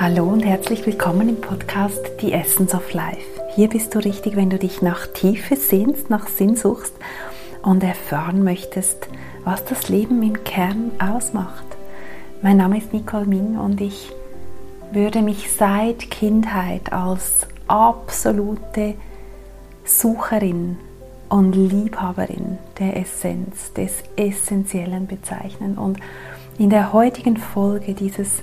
Hallo und herzlich willkommen im Podcast The Essence of Life. Hier bist du richtig, wenn du dich nach Tiefe sehnst, nach Sinn suchst und erfahren möchtest, was das Leben im Kern ausmacht. Mein Name ist Nicole Ming und ich würde mich seit Kindheit als absolute Sucherin und Liebhaberin der Essenz, des Essentiellen bezeichnen. Und in der heutigen Folge dieses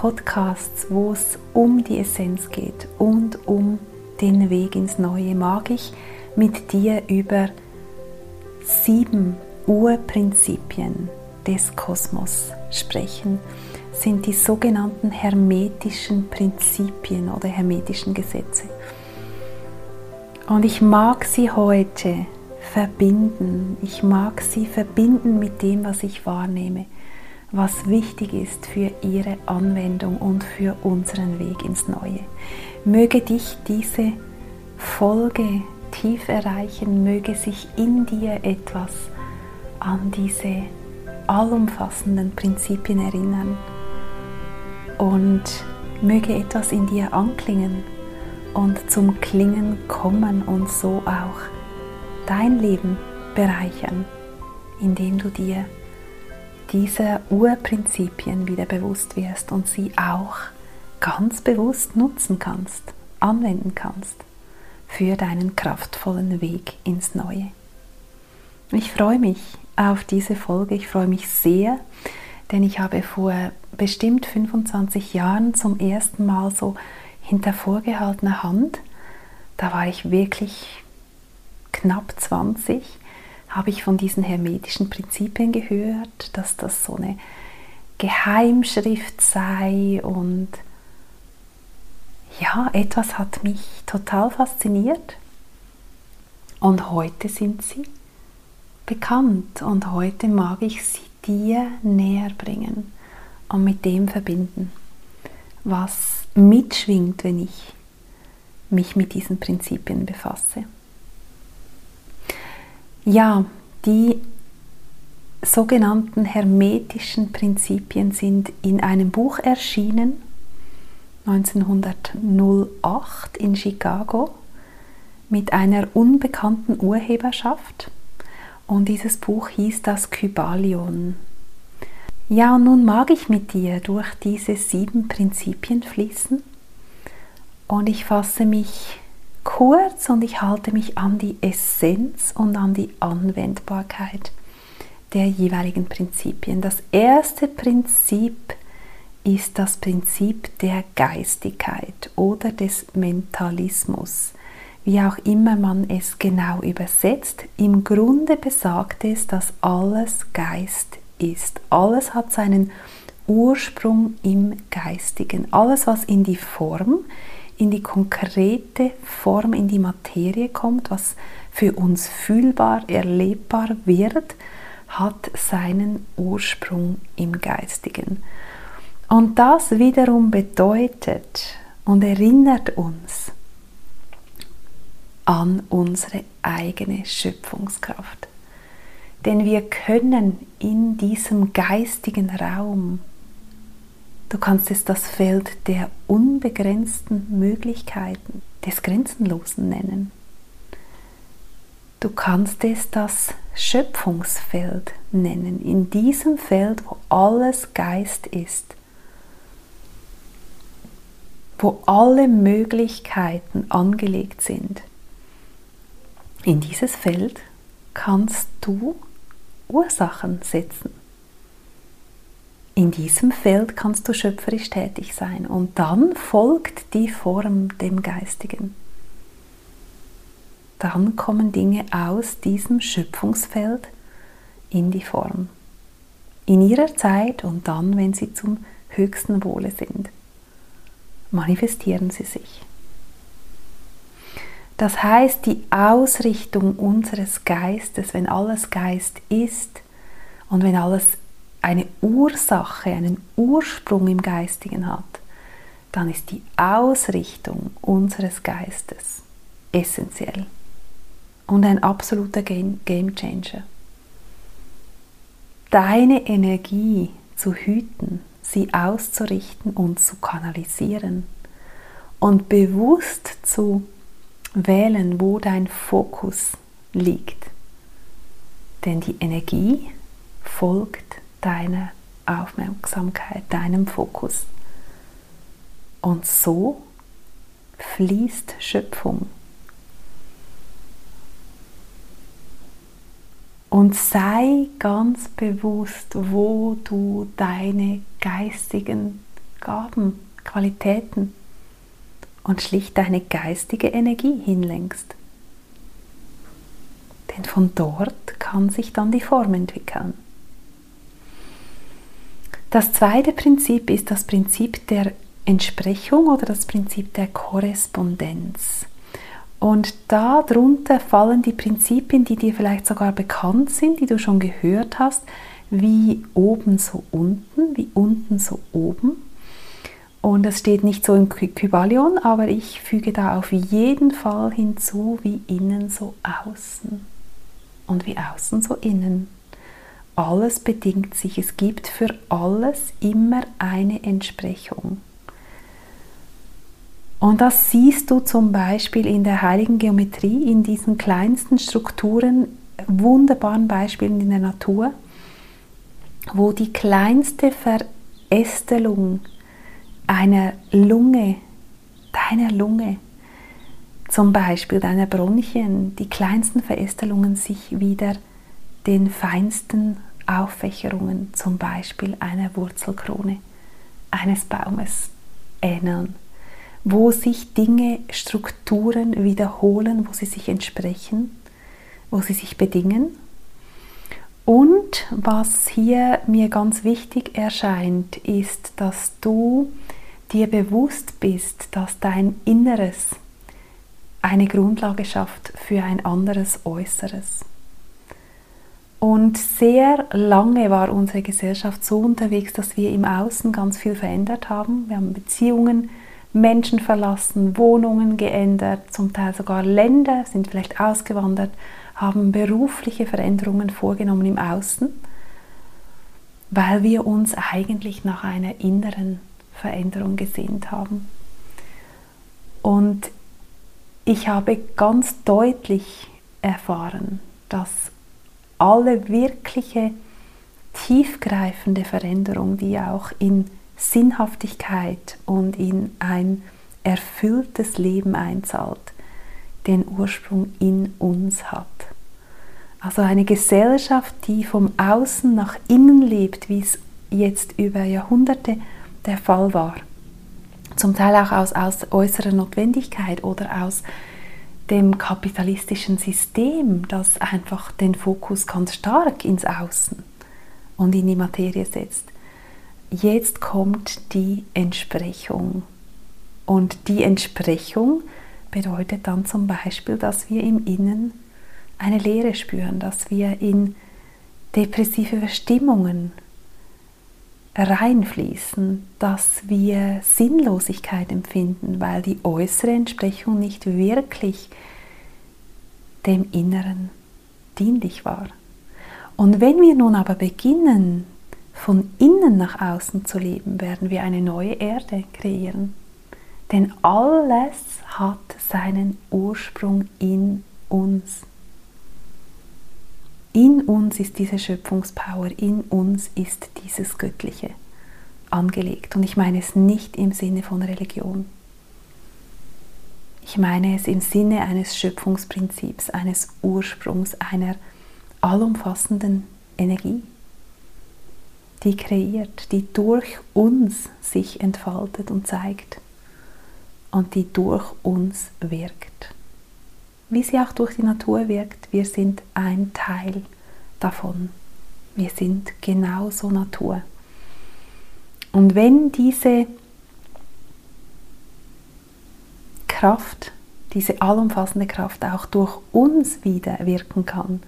Podcasts, wo es um die Essenz geht und um den Weg ins Neue, mag ich mit dir über sieben Urprinzipien des Kosmos sprechen, sind die sogenannten hermetischen Prinzipien oder hermetischen Gesetze. Und ich mag sie heute verbinden. Ich mag sie verbinden mit dem, was ich wahrnehme, was wichtig ist für ihre Anwendung und für unseren Weg ins Neue. Möge dich diese Folge tief erreichen, möge sich in dir etwas an diese allumfassenden Prinzipien erinnern und möge etwas in dir anklingen und zum Klingen kommen und so auch dein Leben bereichern, indem du dir dieser Urprinzipien wieder bewusst wirst und sie auch ganz bewusst nutzen kannst, anwenden kannst für deinen kraftvollen Weg ins Neue. Ich freue mich auf diese Folge, ich freue mich sehr, denn ich habe vor bestimmt 25 Jahren zum ersten Mal so hinter vorgehaltener Hand, da war ich wirklich knapp 20, habe ich von diesen hermetischen Prinzipien gehört, dass das so eine Geheimschrift sei und ja, etwas hat mich total fasziniert. Und heute sind sie bekannt und heute mag ich sie dir näher bringen und mit dem verbinden, was mitschwingt, wenn ich mich mit diesen Prinzipien befasse. Ja, die sogenannten hermetischen Prinzipien sind in einem Buch erschienen, 1908 in Chicago, mit einer unbekannten Urheberschaft. Und dieses Buch hieß das Kybalion. Ja, und nun mag ich mit dir durch diese sieben Prinzipien fließen und ich fasse mich kurz und ich halte mich an die Essenz und an die Anwendbarkeit der jeweiligen Prinzipien. Das erste Prinzip ist das Prinzip der Geistigkeit oder des Mentalismus, wie auch immer man es genau übersetzt. Im Grunde besagt es, dass alles Geist ist. Alles hat seinen Ursprung im Geistigen. Alles, was in die Form, in die konkrete Form, in die Materie kommt, was für uns fühlbar, erlebbar wird, hat seinen Ursprung im Geistigen. Und das wiederum bedeutet und erinnert uns an unsere eigene Schöpfungskraft. Denn wir können in diesem geistigen Raum, du kannst es das Feld der unbegrenzten Möglichkeiten, des Grenzenlosen nennen. Du kannst es das Schöpfungsfeld nennen, in diesem Feld, wo alles Geist ist, wo alle Möglichkeiten angelegt sind. In dieses Feld kannst du Ursachen setzen. In diesem Feld kannst du schöpferisch tätig sein und dann folgt die Form dem Geistigen. Dann kommen Dinge aus diesem Schöpfungsfeld in die Form. In ihrer Zeit und dann, wenn sie zum höchsten Wohle sind, manifestieren sie sich. Das heißt, die Ausrichtung unseres Geistes, wenn alles Geist ist und wenn alles eine Ursache, einen Ursprung im Geistigen hat, dann ist die Ausrichtung unseres Geistes essentiell und ein absoluter Game Changer. Deine Energie zu hüten, sie auszurichten und zu kanalisieren und bewusst zu wählen, wo dein Fokus liegt. Denn die Energie folgt deiner Aufmerksamkeit, deinem Fokus. Und so fließt Schöpfung. Und sei ganz bewusst, wo du deine geistigen Gaben, Qualitäten und schlicht deine geistige Energie hinlenkst. Denn von dort kann sich dann die Form entwickeln. Das zweite Prinzip ist das Prinzip der Entsprechung oder das Prinzip der Korrespondenz. Und darunter fallen die Prinzipien, die dir vielleicht sogar bekannt sind, die du schon gehört hast, wie oben so unten, wie unten so oben. Und das steht nicht so im Kybalion, aber ich füge da auf jeden Fall hinzu, wie innen so außen und wie außen so innen. Alles bedingt sich, es gibt für alles immer eine Entsprechung. Und das siehst du zum Beispiel in der heiligen Geometrie, in diesen kleinsten Strukturen, wunderbaren Beispielen in der Natur, wo die kleinste Verästelung einer Lunge, deiner Lunge, zum Beispiel deiner Bronchien, die kleinsten Verästelungen sich wieder den feinsten Auffächerungen, zum Beispiel einer Wurzelkrone eines Baumes, ähneln, wo sich Dinge, Strukturen wiederholen, wo sie sich entsprechen, wo sie sich bedingen. Und was hier mir ganz wichtig erscheint, ist, dass du dir bewusst bist, dass dein Inneres eine Grundlage schafft für ein anderes Äußeres. Und sehr lange war unsere Gesellschaft so unterwegs, dass wir im Außen ganz viel verändert haben. Wir haben Beziehungen, Menschen verlassen, Wohnungen geändert, zum Teil sogar Länder, sind vielleicht ausgewandert, haben berufliche Veränderungen vorgenommen im Außen, weil wir uns eigentlich nach einer inneren Veränderung gesehnt haben. Und ich habe ganz deutlich erfahren, dass alle wirkliche tiefgreifende Veränderung, die auch in Sinnhaftigkeit und in ein erfülltes Leben einzahlt, den Ursprung in uns hat. Also eine Gesellschaft, die vom Außen nach innen lebt, wie es jetzt über Jahrhunderte der Fall war. Zum Teil auch aus, aus äußerer Notwendigkeit oder aus dem kapitalistischen System, das einfach den Fokus ganz stark ins Außen und in die Materie setzt. Jetzt kommt die Entsprechung. Und die Entsprechung bedeutet dann zum Beispiel, dass wir im Innen eine Leere spüren, dass wir in depressive Verstimmungen reinfließen, dass wir Sinnlosigkeit empfinden, weil die äußere Entsprechung nicht wirklich dem Inneren dienlich war. Und wenn wir nun aber beginnen, von innen nach außen zu leben, werden wir eine neue Erde kreieren. Denn alles hat seinen Ursprung in uns. In uns ist diese Schöpfungspower, in uns ist dieses Göttliche angelegt. Und ich meine es nicht im Sinne von Religion. Ich meine es im Sinne eines Schöpfungsprinzips, eines Ursprungs, einer allumfassenden Energie, die kreiert, die durch uns sich entfaltet und zeigt und die durch uns wirkt wie sie auch durch die Natur wirkt, wir sind ein Teil davon. Wir sind genauso Natur. Und wenn diese Kraft, diese allumfassende Kraft auch durch uns wieder wirken kann,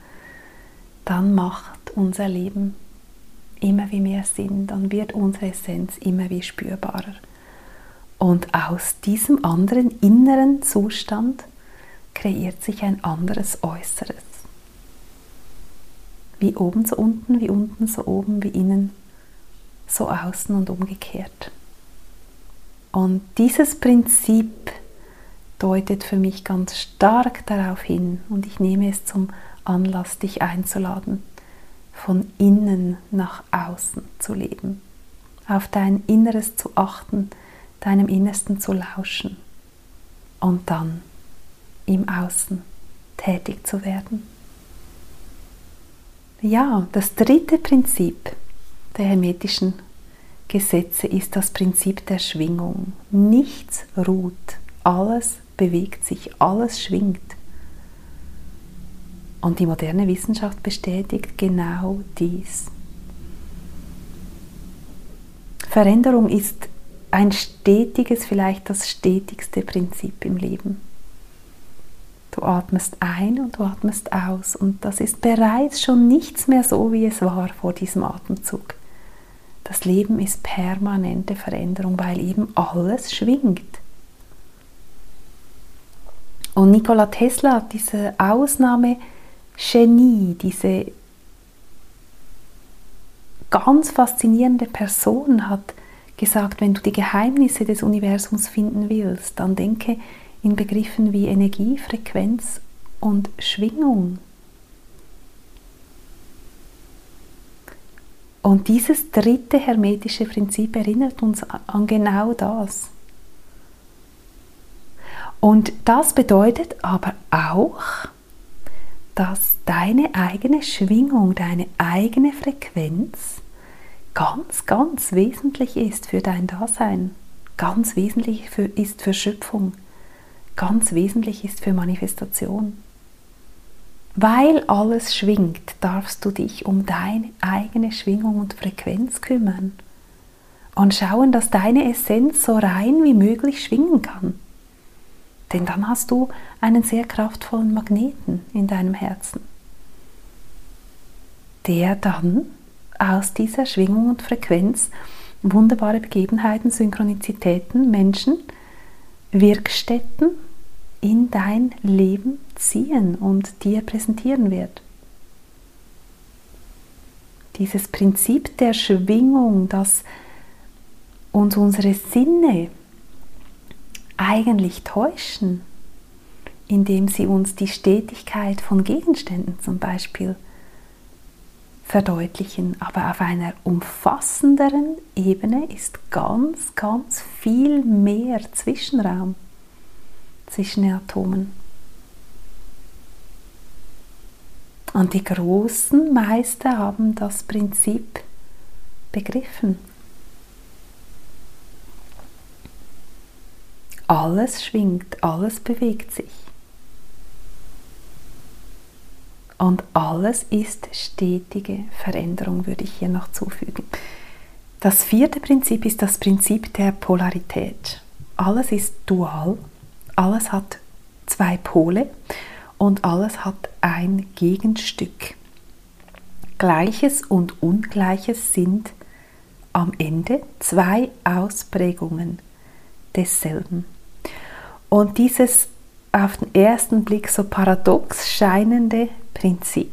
dann macht unser Leben immer wie mehr Sinn, dann wird unsere Essenz immer wie spürbarer. Und aus diesem anderen inneren Zustand kreiert sich ein anderes Äußeres. Wie oben so unten, wie unten so oben, wie innen so außen und umgekehrt. Und dieses Prinzip deutet für mich ganz stark darauf hin und ich nehme es zum Anlass, dich einzuladen, von innen nach außen zu leben, auf dein Inneres zu achten, deinem Innersten zu lauschen und dann im Außen tätig zu werden. Ja, das dritte Prinzip der hermetischen Gesetze ist das Prinzip der Schwingung. Nichts ruht, alles bewegt sich, alles schwingt. Und die moderne Wissenschaft bestätigt genau dies. Veränderung ist ein stetiges, vielleicht das stetigste Prinzip im Leben. Du atmest ein und du atmest aus und das ist bereits schon nichts mehr so, wie es war vor diesem Atemzug. Das Leben ist permanente Veränderung, weil eben alles schwingt. Und Nikola Tesla, diese Ausnahme-Genie, diese ganz faszinierende Person, hat gesagt, wenn du die Geheimnisse des Universums finden willst, dann denke in Begriffen wie Energie, Frequenz und Schwingung. Und dieses dritte hermetische Prinzip erinnert uns an genau das. Und das bedeutet aber auch, dass deine eigene Schwingung, deine eigene Frequenz ganz, ganz wesentlich ist für dein Dasein, ganz wesentlich für, ist für Schöpfung, ganz wesentlich ist für Manifestation. Weil alles schwingt, darfst du dich um deine eigene Schwingung und Frequenz kümmern und schauen, dass deine Essenz so rein wie möglich schwingen kann. Denn dann hast du einen sehr kraftvollen Magneten in deinem Herzen, der dann aus dieser Schwingung und Frequenz wunderbare Begebenheiten, Synchronizitäten, Menschen, Wirkstätten in dein Leben ziehen und dir präsentieren wird. Dieses Prinzip der Schwingung, das uns unsere Sinne eigentlich täuschen, indem sie uns die Stetigkeit von Gegenständen zum Beispiel verdeutlichen, aber auf einer umfassenderen Ebene ist ganz, ganz viel mehr Zwischenraum zwischen Atomen. Und die großen Meister haben das Prinzip begriffen. Alles schwingt, alles bewegt sich. Und alles ist stetige Veränderung, würde ich hier noch zufügen. Das vierte Prinzip ist das Prinzip der Polarität. Alles ist dual, alles hat zwei Pole und alles hat ein Gegenstück. Gleiches und Ungleiches sind am Ende zwei Ausprägungen desselben. Und dieses auf den ersten Blick so paradox scheinende Prinzip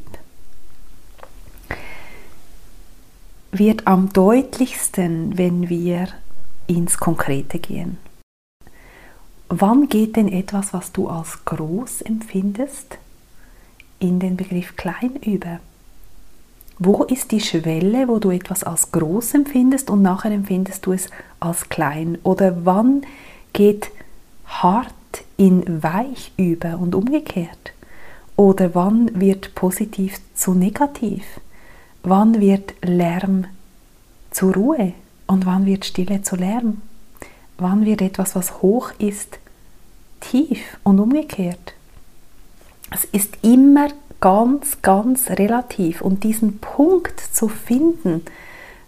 wird am deutlichsten, wenn wir ins Konkrete gehen. Wann geht denn etwas, was du als groß empfindest, in den Begriff klein über? Wo ist die Schwelle, wo du etwas als groß empfindest und nachher empfindest du es als klein? Oder wann geht hart in weich über und umgekehrt? Oder wann wird positiv zu negativ? Wann wird Lärm zu Ruhe und wann wird Stille zu Lärm? Wann wird etwas, was hoch ist, tief und umgekehrt? Es ist immer ganz, ganz relativ und diesen Punkt zu finden,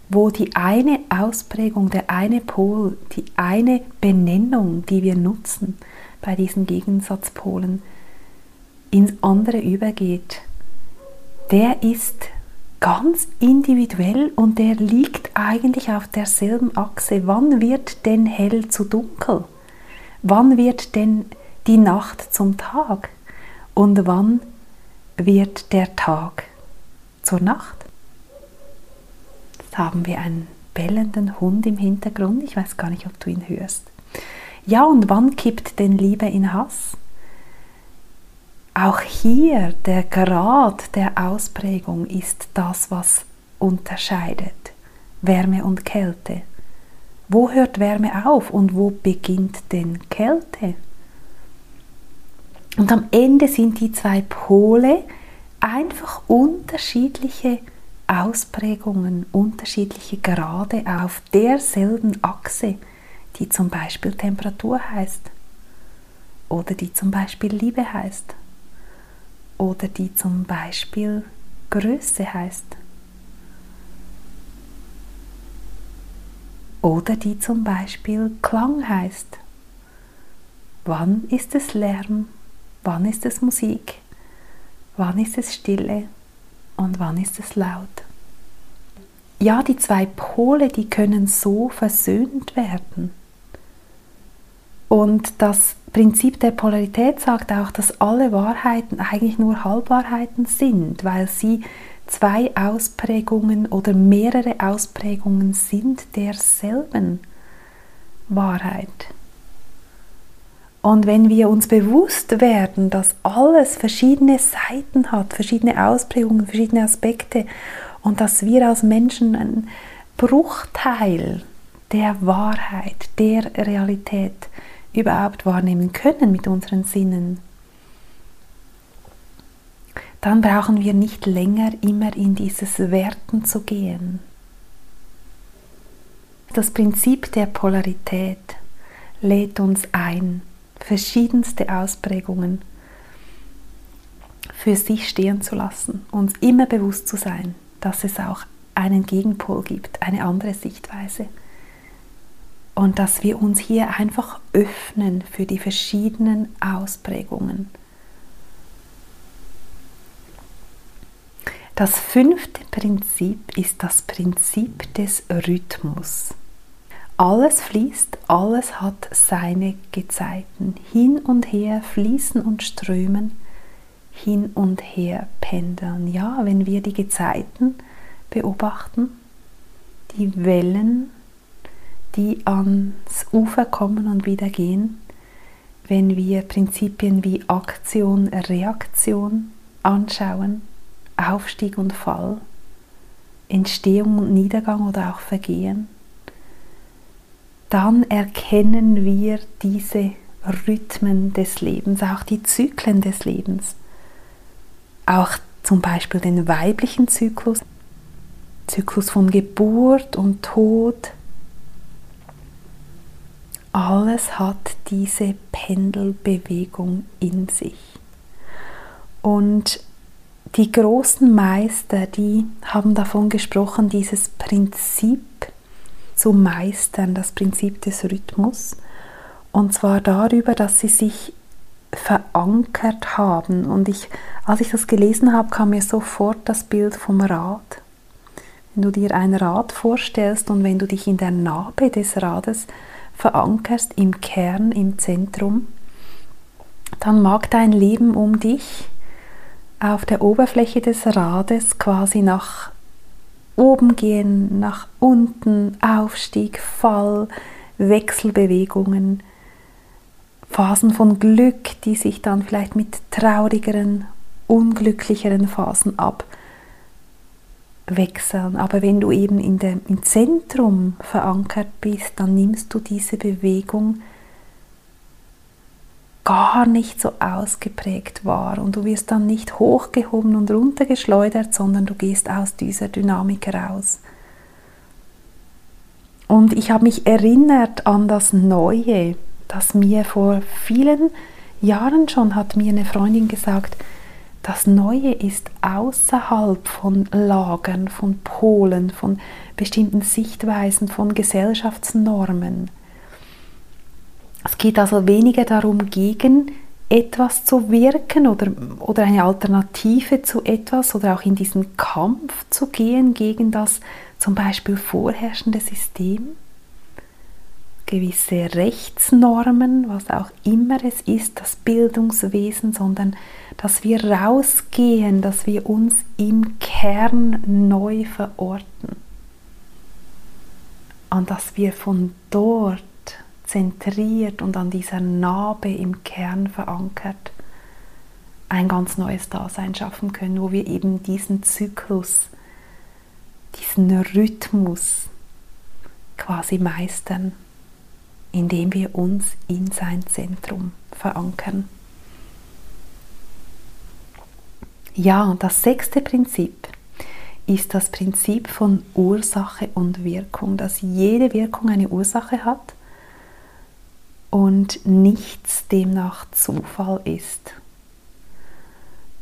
wo die eine Ausprägung, der eine Pol, die eine Benennung, die wir nutzen bei diesen Gegensatzpolen, ins andere übergeht, der ist ganz individuell und der liegt eigentlich auf derselben Achse. Wann wird denn hell zu dunkel? Wann wird denn die Nacht zum Tag? Und wann wird der Tag zur Nacht? Jetzt haben wir ein bellenden Hund im Hintergrund. Ich weiß gar nicht, ob du ihn hörst. Ja, und wann kippt denn Liebe in Hass? Auch hier der Grad der Ausprägung ist das, was unterscheidet Wärme und Kälte. Wo hört Wärme auf und wo beginnt denn Kälte? Und am Ende sind die zwei Pole einfach unterschiedliche Ausprägungen, unterschiedliche Grade auf derselben Achse, die zum Beispiel Temperatur heißt oder die zum Beispiel Liebe heißt oder die zum Beispiel Größe heißt oder die zum Beispiel Klang heißt. Wann ist es Lärm? Wann ist es Musik? Wann ist es Stille? Und wann ist es laut? Ja, die zwei Pole, die können so versöhnt werden. Und das Prinzip der Polarität sagt auch, dass alle Wahrheiten eigentlich nur Halbwahrheiten sind, weil sie zwei Ausprägungen oder mehrere Ausprägungen sind derselben Wahrheit. Und wenn wir uns bewusst werden, dass alles verschiedene Seiten hat, verschiedene Ausprägungen, verschiedene Aspekte und dass wir als Menschen einen Bruchteil der Wahrheit, der Realität überhaupt wahrnehmen können mit unseren Sinnen, dann brauchen wir nicht länger immer in dieses Werten zu gehen. Das Prinzip der Polarität lädt uns ein, verschiedenste Ausprägungen für sich stehen zu lassen, uns immer bewusst zu sein, dass es auch einen Gegenpol gibt, eine andere Sichtweise. Und dass wir uns hier einfach öffnen für die verschiedenen Ausprägungen Das fünfte Prinzip ist das Prinzip des Rhythmus. Alles fließt, alles hat seine Gezeiten. Hin und her fließen und strömen, hin und her pendeln. Ja, wenn wir die Gezeiten beobachten, die Wellen, die ans Ufer kommen und wieder gehen, wenn wir Prinzipien wie Aktion, Reaktion anschauen, Aufstieg und Fall, Entstehung und Niedergang oder auch Vergehen, dann erkennen wir diese Rhythmen des Lebens, auch die Zyklen des Lebens, auch zum Beispiel den weiblichen Zyklus, Zyklus von Geburt und Tod. Alles hat diese Pendelbewegung in sich. Und die großen Meister, die haben davon gesprochen, dieses Prinzip zu meistern, das Prinzip des Rhythmus. Und zwar darüber, dass sie sich verankert haben. Und ich, als ich das gelesen habe, kam mir sofort das Bild vom Rad. Wenn du dir ein Rad vorstellst und wenn du dich in der Narbe des Rades verankerst, im Kern, im Zentrum, dann mag dein Leben um dich auf der Oberfläche des Rades quasi nach oben gehen, nach unten, Aufstieg, Fall, Wechselbewegungen, Phasen von Glück, die sich dann vielleicht mit traurigeren, unglücklicheren Phasen abwechseln. Aber wenn du eben in dem, im Zentrum verankert bist, dann nimmst du diese Bewegung gar nicht so ausgeprägt war und du wirst dann nicht hochgehoben und runtergeschleudert, sondern du gehst aus dieser Dynamik raus. Und ich habe mich erinnert an das Neue, das mir vor vielen Jahren schon hat mir eine Freundin gesagt, das Neue ist außerhalb von Lagern, von Polen, von bestimmten Sichtweisen, von Gesellschaftsnormen. Es geht also weniger darum, gegen etwas zu wirken oder, oder eine Alternative zu etwas oder auch in diesen Kampf zu gehen gegen das zum Beispiel vorherrschende System, gewisse Rechtsnormen, was auch immer es ist, das Bildungswesen, sondern dass wir rausgehen, dass wir uns im Kern neu verorten. und dass wir von dort zentriert und an dieser Narbe im Kern verankert ein ganz neues Dasein schaffen können, wo wir eben diesen Zyklus, diesen Rhythmus quasi meistern, indem wir uns in sein Zentrum verankern. Ja, das sechste Prinzip ist das Prinzip von Ursache und Wirkung, dass jede Wirkung eine Ursache hat und nichts demnach Zufall ist.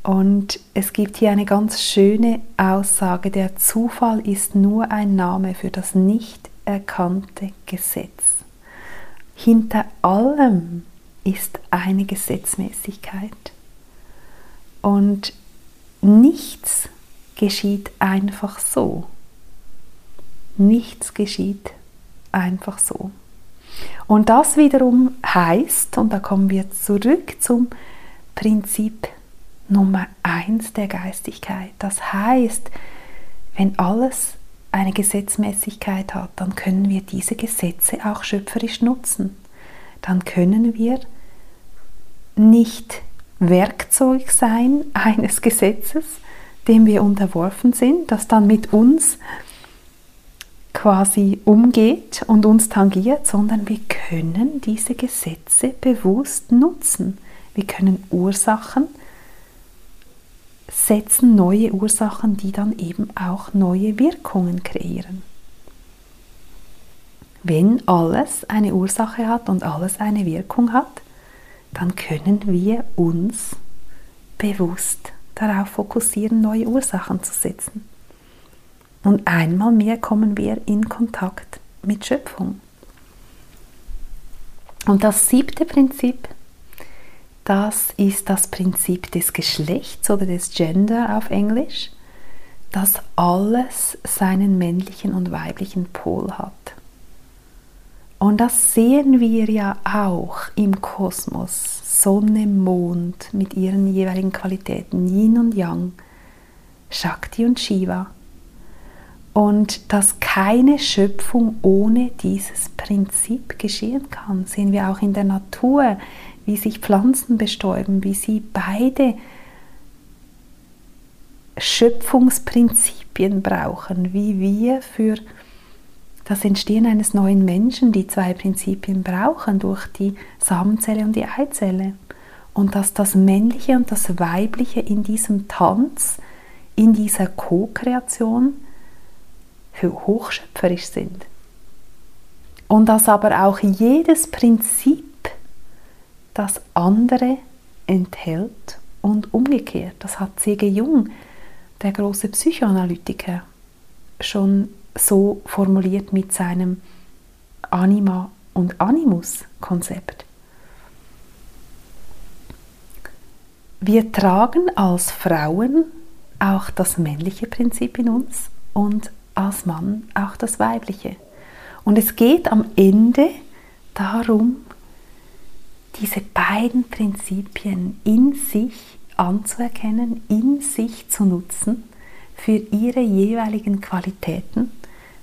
Und es gibt hier eine ganz schöne Aussage, der Zufall ist nur ein Name für das nicht erkannte Gesetz. Hinter allem ist eine Gesetzmäßigkeit. Und nichts geschieht einfach so. Nichts geschieht einfach so. Und das wiederum heißt, und da kommen wir zurück zum Prinzip Nummer eins der Geistigkeit. Das heißt, wenn alles eine Gesetzmäßigkeit hat, dann können wir diese Gesetze auch schöpferisch nutzen. Dann können wir nicht Werkzeug sein eines Gesetzes, dem wir unterworfen sind, das dann mit uns quasi umgeht und uns tangiert, sondern wir können diese Gesetze bewusst nutzen. Wir können Ursachen setzen neue Ursachen, die dann eben auch neue Wirkungen kreieren. Wenn alles eine Ursache hat und alles eine Wirkung hat, dann können wir uns bewusst darauf fokussieren, neue Ursachen zu setzen. Und einmal mehr kommen wir in Kontakt mit Schöpfung. Und das siebte Prinzip das ist das Prinzip des Geschlechts oder des Gender auf Englisch, dass alles seinen männlichen und weiblichen Pol hat. Und das sehen wir ja auch im Kosmos. Sonne, Mond mit ihren jeweiligen Qualitäten, Yin und Yang, Shakti und Shiva. Und dass keine Schöpfung ohne dieses Prinzip geschehen kann, sehen wir auch in der Natur, wie sich Pflanzen bestäuben, wie sie beide Schöpfungsprinzipien brauchen, wie wir für das Entstehen eines neuen Menschen die zwei Prinzipien brauchen durch die Samenzelle und die Eizelle. Und dass das Männliche und das Weibliche in diesem Tanz, in dieser Co-Kreation hochschöpferisch sind. Und dass aber auch jedes Prinzip das andere enthält und umgekehrt. Das hat C.G. Jung, der große Psychoanalytiker, schon so formuliert mit seinem Anima- und Animus-Konzept. Wir tragen als Frauen auch das männliche Prinzip in uns und als Mann auch das weibliche. Und es geht am Ende darum, diese beiden Prinzipien in sich anzuerkennen, in sich zu nutzen, für ihre jeweiligen Qualitäten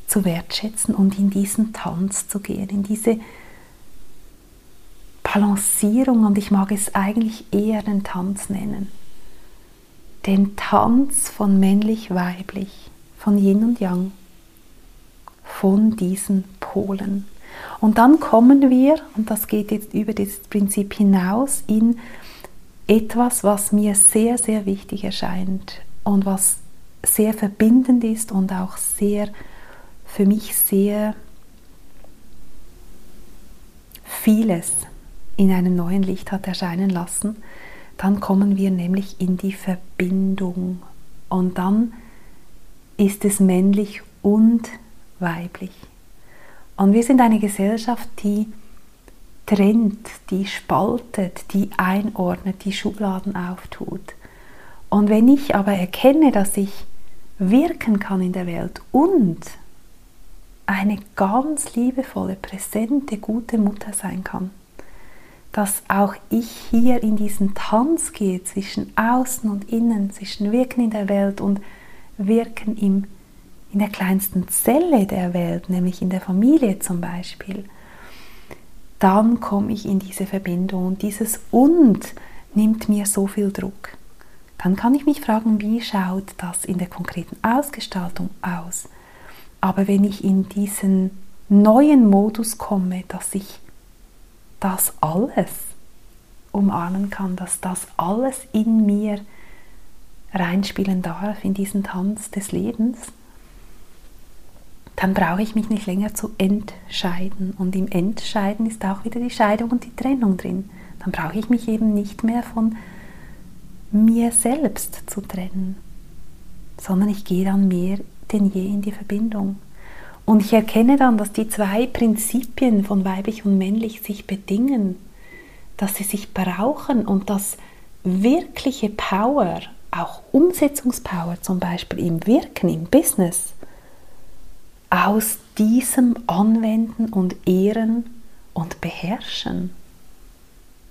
zu wertschätzen und in diesen Tanz zu gehen, in diese Balancierung und ich mag es eigentlich eher den Tanz nennen. Den Tanz von männlich-weiblich, von Yin und Yang, von diesen Polen. Und dann kommen wir, und das geht jetzt über das Prinzip hinaus, in etwas, was mir sehr, sehr wichtig erscheint und was sehr verbindend ist und auch sehr, für mich sehr vieles in einem neuen Licht hat erscheinen lassen, dann kommen wir nämlich in die Verbindung und dann ist es männlich und weiblich. Und wir sind eine Gesellschaft, die trennt, die spaltet, die einordnet, die Schubladen auftut. Und wenn ich aber erkenne, dass ich wirken kann in der Welt und eine ganz liebevolle, präsente, gute Mutter sein kann, dass auch ich hier in diesen Tanz gehe zwischen außen und innen, zwischen Wirken in der Welt und Wirken im in der kleinsten Zelle der Welt, nämlich in der Familie zum Beispiel, dann komme ich in diese Verbindung und dieses Und nimmt mir so viel Druck. Dann kann ich mich fragen, wie schaut das in der konkreten Ausgestaltung aus? Aber wenn ich in diesen neuen Modus komme, dass ich das alles umarmen kann, dass das alles in mir reinspielen darf in diesen Tanz des Lebens, dann brauche ich mich nicht länger zu entscheiden. Und im Entscheiden ist auch wieder die Scheidung und die Trennung drin. Dann brauche ich mich eben nicht mehr von mir selbst zu trennen, sondern ich gehe dann mehr denn je in die Verbindung. Und ich erkenne dann, dass die zwei Prinzipien von weiblich und männlich sich bedingen, dass sie sich brauchen und dass wirkliche Power, auch Umsetzungspower zum Beispiel im Wirken, im Business, aus diesem Anwenden und Ehren und Beherrschen.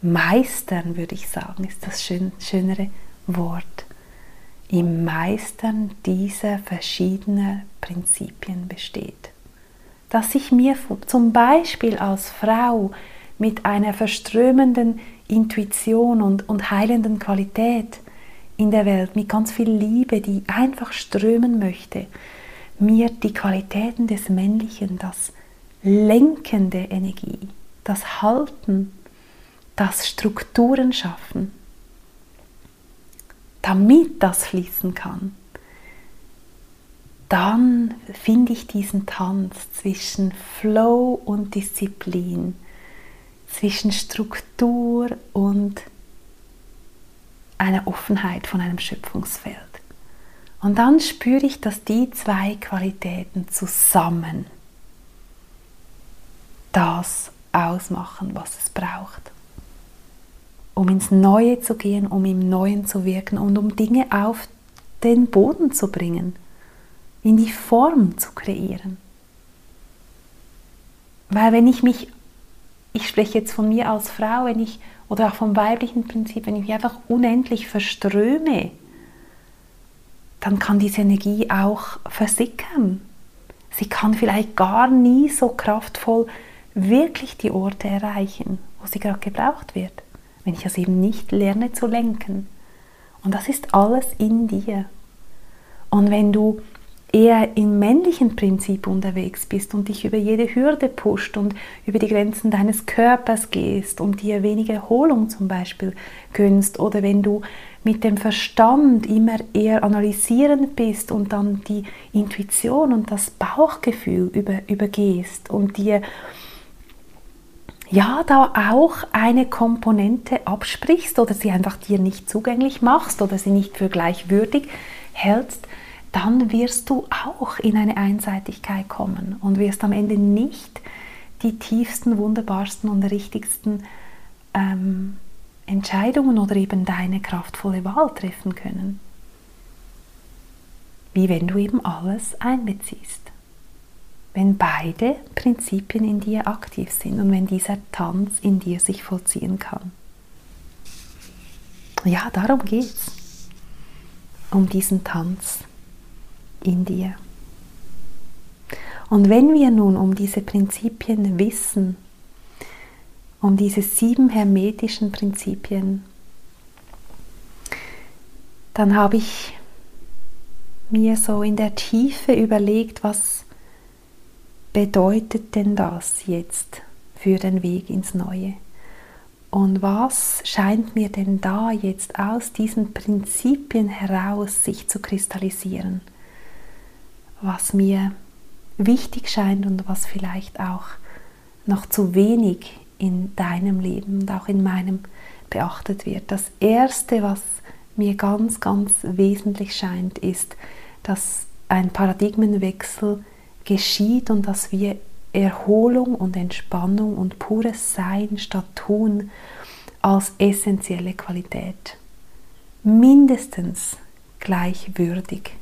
Meistern, würde ich sagen, ist das schön, schönere Wort. Im Meistern dieser verschiedenen Prinzipien besteht. Dass ich mir zum Beispiel als Frau mit einer verströmenden Intuition und, und heilenden Qualität in der Welt, mit ganz viel Liebe, die einfach strömen möchte, mir die Qualitäten des Männlichen, das lenkende Energie, das Halten, das Strukturen schaffen, damit das fließen kann, dann finde ich diesen Tanz zwischen Flow und Disziplin, zwischen Struktur und einer Offenheit von einem Schöpfungsfeld. Und dann spüre ich, dass die zwei Qualitäten zusammen das ausmachen, was es braucht. Um ins Neue zu gehen, um im Neuen zu wirken und um Dinge auf den Boden zu bringen, in die Form zu kreieren. Weil wenn ich mich, ich spreche jetzt von mir als Frau, wenn ich, oder auch vom weiblichen Prinzip, wenn ich mich einfach unendlich verströme dann kann diese Energie auch versickern. Sie kann vielleicht gar nie so kraftvoll wirklich die Orte erreichen, wo sie gerade gebraucht wird, wenn ich es eben nicht lerne zu lenken. Und das ist alles in dir. Und wenn du eher im männlichen Prinzip unterwegs bist und dich über jede Hürde pusht und über die Grenzen deines Körpers gehst und dir weniger Erholung zum Beispiel gönnst oder wenn du mit dem Verstand immer eher analysierend bist und dann die Intuition und das Bauchgefühl über, übergehst und dir ja da auch eine Komponente absprichst oder sie einfach dir nicht zugänglich machst oder sie nicht für gleichwürdig hältst, dann wirst du auch in eine Einseitigkeit kommen und wirst am Ende nicht die tiefsten, wunderbarsten und richtigsten ähm, Entscheidungen oder eben deine kraftvolle Wahl treffen können. Wie wenn du eben alles einbeziehst. Wenn beide Prinzipien in dir aktiv sind und wenn dieser Tanz in dir sich vollziehen kann. Ja, darum geht es. Um diesen Tanz in dir. Und wenn wir nun um diese Prinzipien wissen, um diese sieben hermetischen Prinzipien, dann habe ich mir so in der Tiefe überlegt, was bedeutet denn das jetzt für den Weg ins Neue? Und was scheint mir denn da jetzt aus diesen Prinzipien heraus sich zu kristallisieren? Was mir wichtig scheint und was vielleicht auch noch zu wenig in deinem Leben und auch in meinem beachtet wird. Das Erste, was mir ganz, ganz wesentlich scheint, ist, dass ein Paradigmenwechsel geschieht und dass wir Erholung und Entspannung und pures Sein statt Tun als essentielle Qualität mindestens gleichwürdig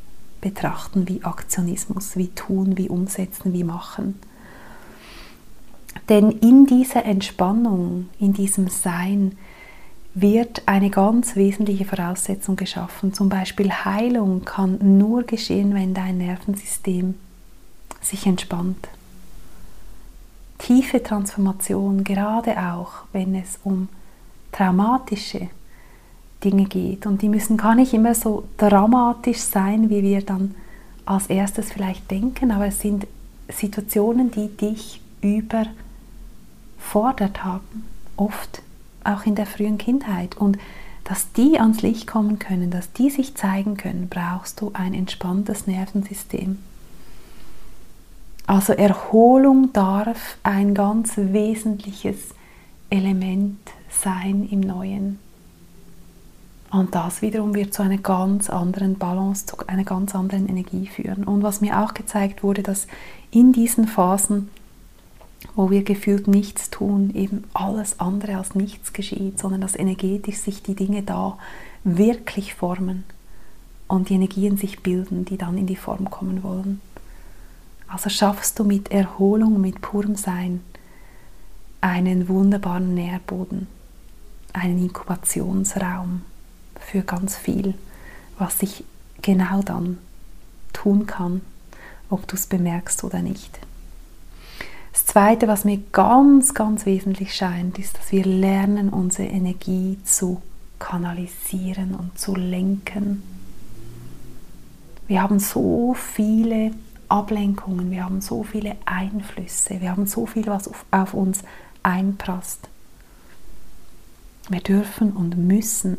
betrachten wie Aktionismus, wie tun, wie umsetzen, wie machen. Denn in dieser Entspannung, in diesem Sein wird eine ganz wesentliche Voraussetzung geschaffen. Zum Beispiel Heilung kann nur geschehen, wenn dein Nervensystem sich entspannt. Tiefe Transformation, gerade auch wenn es um traumatische Dinge geht. Und die müssen gar nicht immer so dramatisch sein, wie wir dann als erstes vielleicht denken, aber es sind Situationen, die dich überfordert haben, oft auch in der frühen Kindheit. Und dass die ans Licht kommen können, dass die sich zeigen können, brauchst du ein entspanntes Nervensystem. Also Erholung darf ein ganz wesentliches Element sein im Neuen. Und das wiederum wird zu einer ganz anderen Balance, zu einer ganz anderen Energie führen. Und was mir auch gezeigt wurde, dass in diesen Phasen, wo wir gefühlt nichts tun, eben alles andere als nichts geschieht, sondern dass energetisch sich die Dinge da wirklich formen und die Energien sich bilden, die dann in die Form kommen wollen. Also schaffst du mit Erholung, mit purem Sein einen wunderbaren Nährboden, einen Inkubationsraum für ganz viel, was ich genau dann tun kann, ob du es bemerkst oder nicht. Das Zweite, was mir ganz, ganz wesentlich scheint, ist, dass wir lernen, unsere Energie zu kanalisieren und zu lenken. Wir haben so viele Ablenkungen, wir haben so viele Einflüsse, wir haben so viel, was auf, auf uns einprasst. Wir dürfen und müssen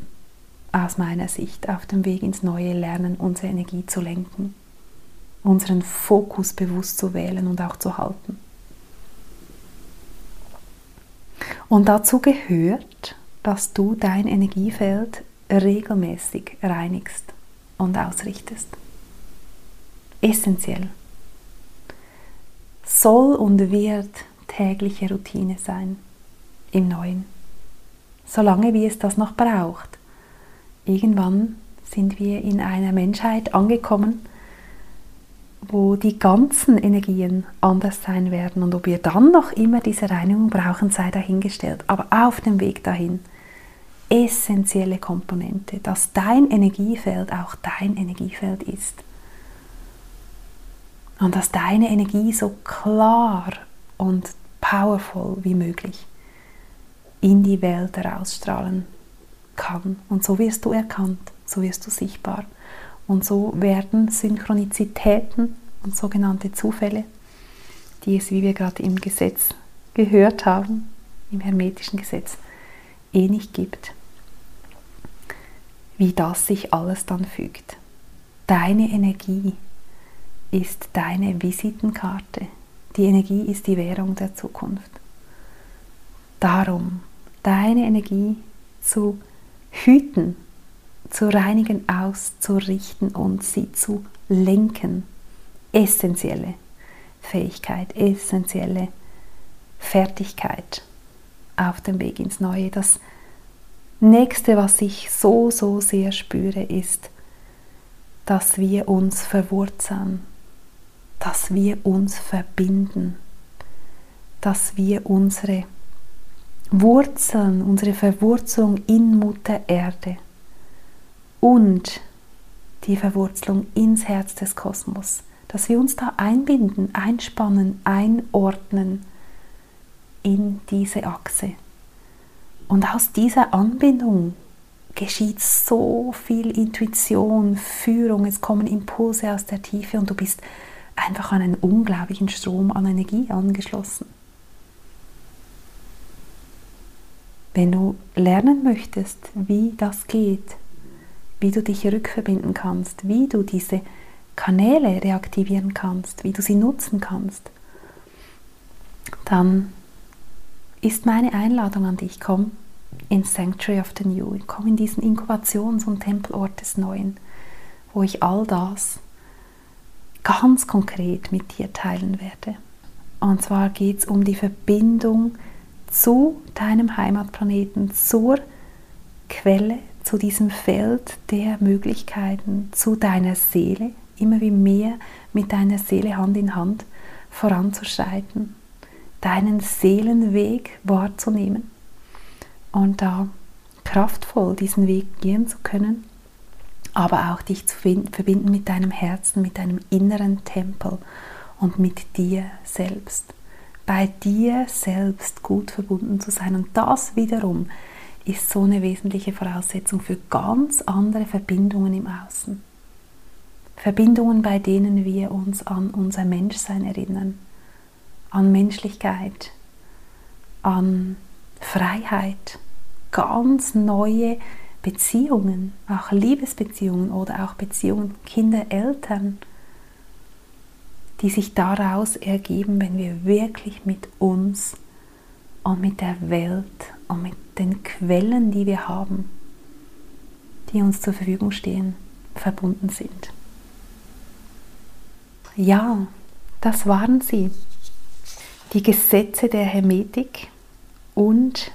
aus meiner Sicht auf dem Weg ins Neue lernen, unsere Energie zu lenken, unseren Fokus bewusst zu wählen und auch zu halten. Und dazu gehört, dass du dein Energiefeld regelmäßig reinigst und ausrichtest. Essentiell. Soll und wird tägliche Routine sein im Neuen, solange wie es das noch braucht irgendwann sind wir in einer Menschheit angekommen, wo die ganzen Energien anders sein werden. Und ob wir dann noch immer diese Reinigung brauchen, sei dahingestellt. Aber auf dem Weg dahin, essentielle Komponente, dass dein Energiefeld auch dein Energiefeld ist. Und dass deine Energie so klar und powerful wie möglich in die Welt herausstrahlen kann. Und so wirst du erkannt, so wirst du sichtbar. Und so werden Synchronizitäten und sogenannte Zufälle, die es, wie wir gerade im Gesetz gehört haben, im hermetischen Gesetz, eh nicht gibt, wie das sich alles dann fügt. Deine Energie ist deine Visitenkarte. Die Energie ist die Währung der Zukunft. Darum, deine Energie zu hüten, zu reinigen, auszurichten und sie zu lenken. Essentielle Fähigkeit, essentielle Fertigkeit auf dem Weg ins Neue. Das nächste, was ich so, so sehr spüre, ist, dass wir uns verwurzeln, dass wir uns verbinden, dass wir unsere Wurzeln, unsere Verwurzelung in Mutter Erde und die Verwurzelung ins Herz des Kosmos, dass wir uns da einbinden, einspannen, einordnen in diese Achse. Und aus dieser Anbindung geschieht so viel Intuition, Führung, es kommen Impulse aus der Tiefe und du bist einfach an einen unglaublichen Strom an Energie angeschlossen. Wenn du lernen möchtest, wie das geht, wie du dich rückverbinden kannst, wie du diese Kanäle reaktivieren kannst, wie du sie nutzen kannst, dann ist meine Einladung an dich, komm ins Sanctuary of the New, komm in diesen Inkubations- und Tempelort des Neuen, wo ich all das ganz konkret mit dir teilen werde. Und zwar geht es um die Verbindung zu deinem Heimatplaneten, zur Quelle, zu diesem Feld der Möglichkeiten, zu deiner Seele, immer wie mehr mit deiner Seele Hand in Hand voranzuschreiten, deinen Seelenweg wahrzunehmen. Und da kraftvoll diesen Weg gehen zu können, aber auch dich zu verbinden mit deinem Herzen, mit deinem inneren Tempel und mit dir selbst. Bei dir selbst gut verbunden zu sein. Und das wiederum ist so eine wesentliche Voraussetzung für ganz andere Verbindungen im Außen. Verbindungen, bei denen wir uns an unser Menschsein erinnern, an Menschlichkeit, an Freiheit, ganz neue Beziehungen, auch Liebesbeziehungen oder auch Beziehungen Kinder-Eltern, die sich daraus ergeben, wenn wir wirklich mit uns und mit der Welt und mit den Quellen, die wir haben, die uns zur Verfügung stehen, verbunden sind. Ja, das waren sie. Die Gesetze der Hermetik und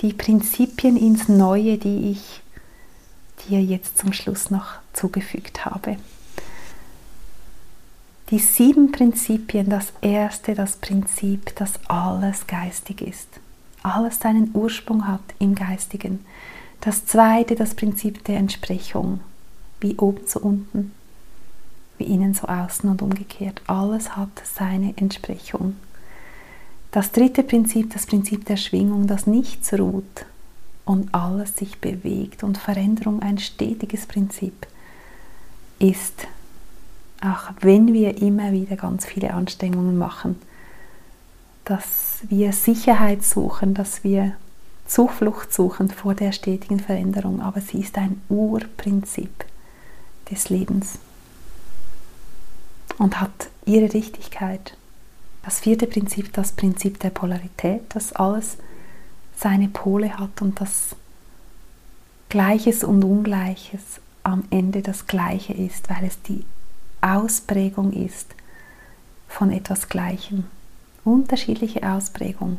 die Prinzipien ins Neue, die ich dir jetzt zum Schluss noch zugefügt habe. Die sieben Prinzipien, das erste, das Prinzip, dass alles geistig ist, alles seinen Ursprung hat im Geistigen. Das zweite, das Prinzip der Entsprechung, wie oben zu unten, wie innen zu außen und umgekehrt. Alles hat seine Entsprechung. Das dritte Prinzip, das Prinzip der Schwingung, das nichts ruht und alles sich bewegt und Veränderung ein stetiges Prinzip ist, auch wenn wir immer wieder ganz viele Anstrengungen machen, dass wir Sicherheit suchen, dass wir Zuflucht suchen vor der stetigen Veränderung, aber sie ist ein Urprinzip des Lebens und hat ihre Richtigkeit. Das vierte Prinzip, das Prinzip der Polarität, dass alles seine Pole hat und dass Gleiches und Ungleiches am Ende das Gleiche ist, weil es die Ausprägung ist von etwas Gleichem. Unterschiedliche Ausprägung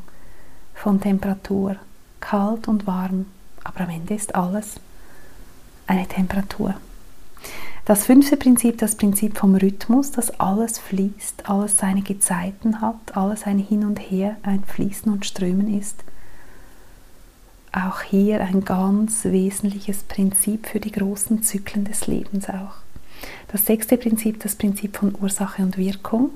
von Temperatur, kalt und warm, aber am Ende ist alles eine Temperatur. Das fünfte Prinzip, das Prinzip vom Rhythmus, dass alles fließt, alles seine Gezeiten hat, alles ein Hin und Her, ein Fließen und Strömen ist. Auch hier ein ganz wesentliches Prinzip für die großen Zyklen des Lebens auch. Das sechste Prinzip, das Prinzip von Ursache und Wirkung.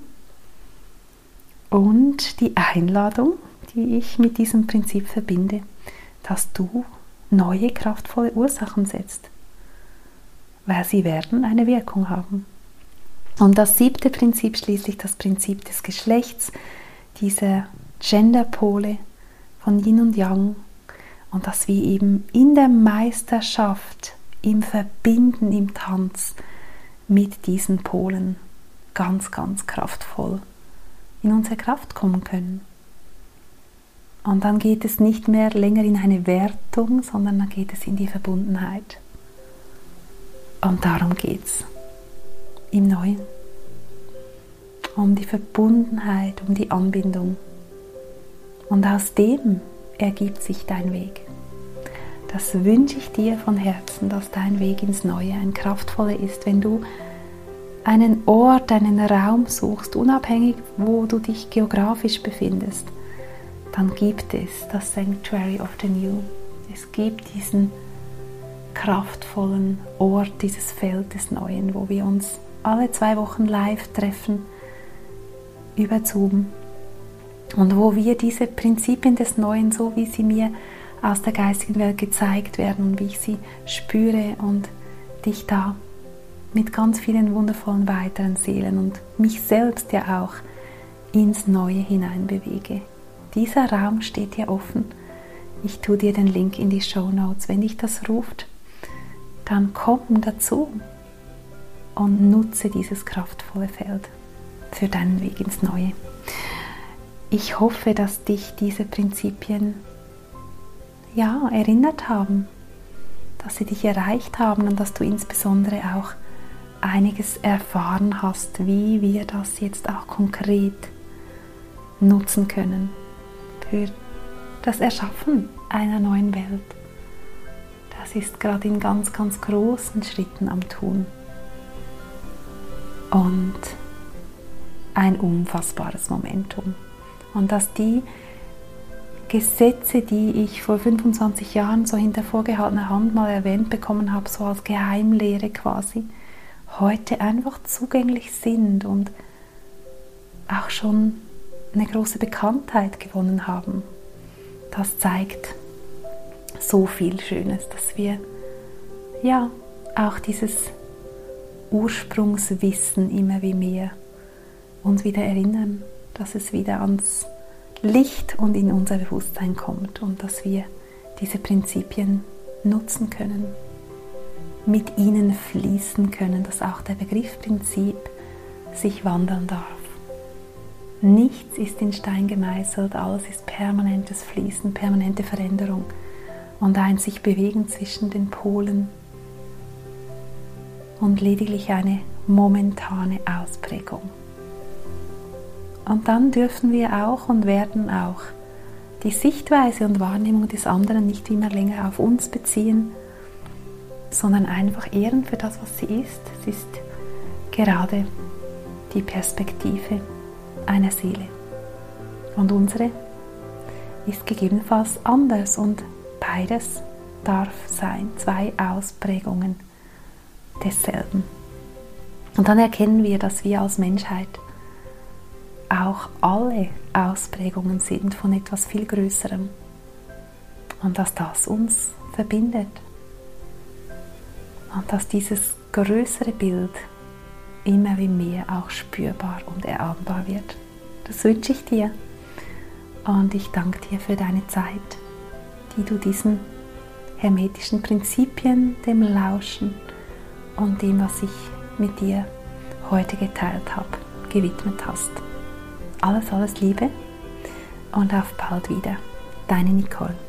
Und die Einladung, die ich mit diesem Prinzip verbinde, dass du neue kraftvolle Ursachen setzt weil sie werden eine Wirkung haben. Und das siebte Prinzip schließlich das Prinzip des Geschlechts, diese Genderpole von Yin und Yang und dass wir eben in der Meisterschaft, im Verbinden, im Tanz mit diesen Polen ganz, ganz kraftvoll in unsere Kraft kommen können. Und dann geht es nicht mehr länger in eine Wertung, sondern dann geht es in die Verbundenheit. Und darum geht es im Neuen. Um die Verbundenheit, um die Anbindung. Und aus dem ergibt sich dein Weg. Das wünsche ich dir von Herzen, dass dein Weg ins Neue ein kraftvoller ist, wenn du einen Ort, einen Raum suchst, unabhängig, wo du dich geografisch befindest, dann gibt es das Sanctuary of the New. Es gibt diesen kraftvollen Ort, dieses Feld des Neuen, wo wir uns alle zwei Wochen live treffen über Zoom und wo wir diese Prinzipien des Neuen, so wie sie mir aus der geistigen Welt gezeigt werden und wie ich sie spüre und dich da mit ganz vielen wundervollen weiteren Seelen und mich selbst ja auch ins Neue hinein bewege. Dieser Raum steht dir offen. Ich tue dir den Link in die Show Notes, wenn dich das ruft dann komm dazu und nutze dieses kraftvolle Feld für deinen Weg ins Neue. Ich hoffe, dass dich diese Prinzipien ja erinnert haben, dass sie dich erreicht haben und dass du insbesondere auch einiges erfahren hast, wie wir das jetzt auch konkret nutzen können für das Erschaffen einer neuen Welt das ist gerade in ganz, ganz großen Schritten am Tun. Und ein unfassbares Momentum. Und dass die Gesetze, die ich vor 25 Jahren so hinter vorgehaltener Hand mal erwähnt bekommen habe, so als Geheimlehre quasi, heute einfach zugänglich sind und auch schon eine große Bekanntheit gewonnen haben. Das zeigt so viel Schönes, dass wir ja auch dieses Ursprungswissen immer wie mehr uns wieder erinnern, dass es wieder ans Licht und in unser Bewusstsein kommt und dass wir diese Prinzipien nutzen können, mit ihnen fließen können, dass auch der Begriff Prinzip sich wandeln darf. Nichts ist in Stein gemeißelt, alles ist permanentes Fließen, permanente Veränderung und ein sich bewegen zwischen den Polen und lediglich eine momentane Ausprägung. Und dann dürfen wir auch und werden auch die Sichtweise und Wahrnehmung des anderen nicht immer länger auf uns beziehen, sondern einfach ehren für das, was sie ist. Es ist gerade die Perspektive einer Seele. Und unsere ist gegebenenfalls anders und beides darf sein. Zwei Ausprägungen desselben. Und dann erkennen wir, dass wir als Menschheit auch alle Ausprägungen sind von etwas viel Größerem und dass das uns verbindet und dass dieses größere Bild immer wie mehr auch spürbar und erahnbar wird. Das wünsche ich dir und ich danke dir für deine Zeit, die du diesen hermetischen Prinzipien, dem Lauschen und dem, was ich mit dir heute geteilt habe, gewidmet hast. Alles, alles Liebe und auf bald wieder. Deine Nicole.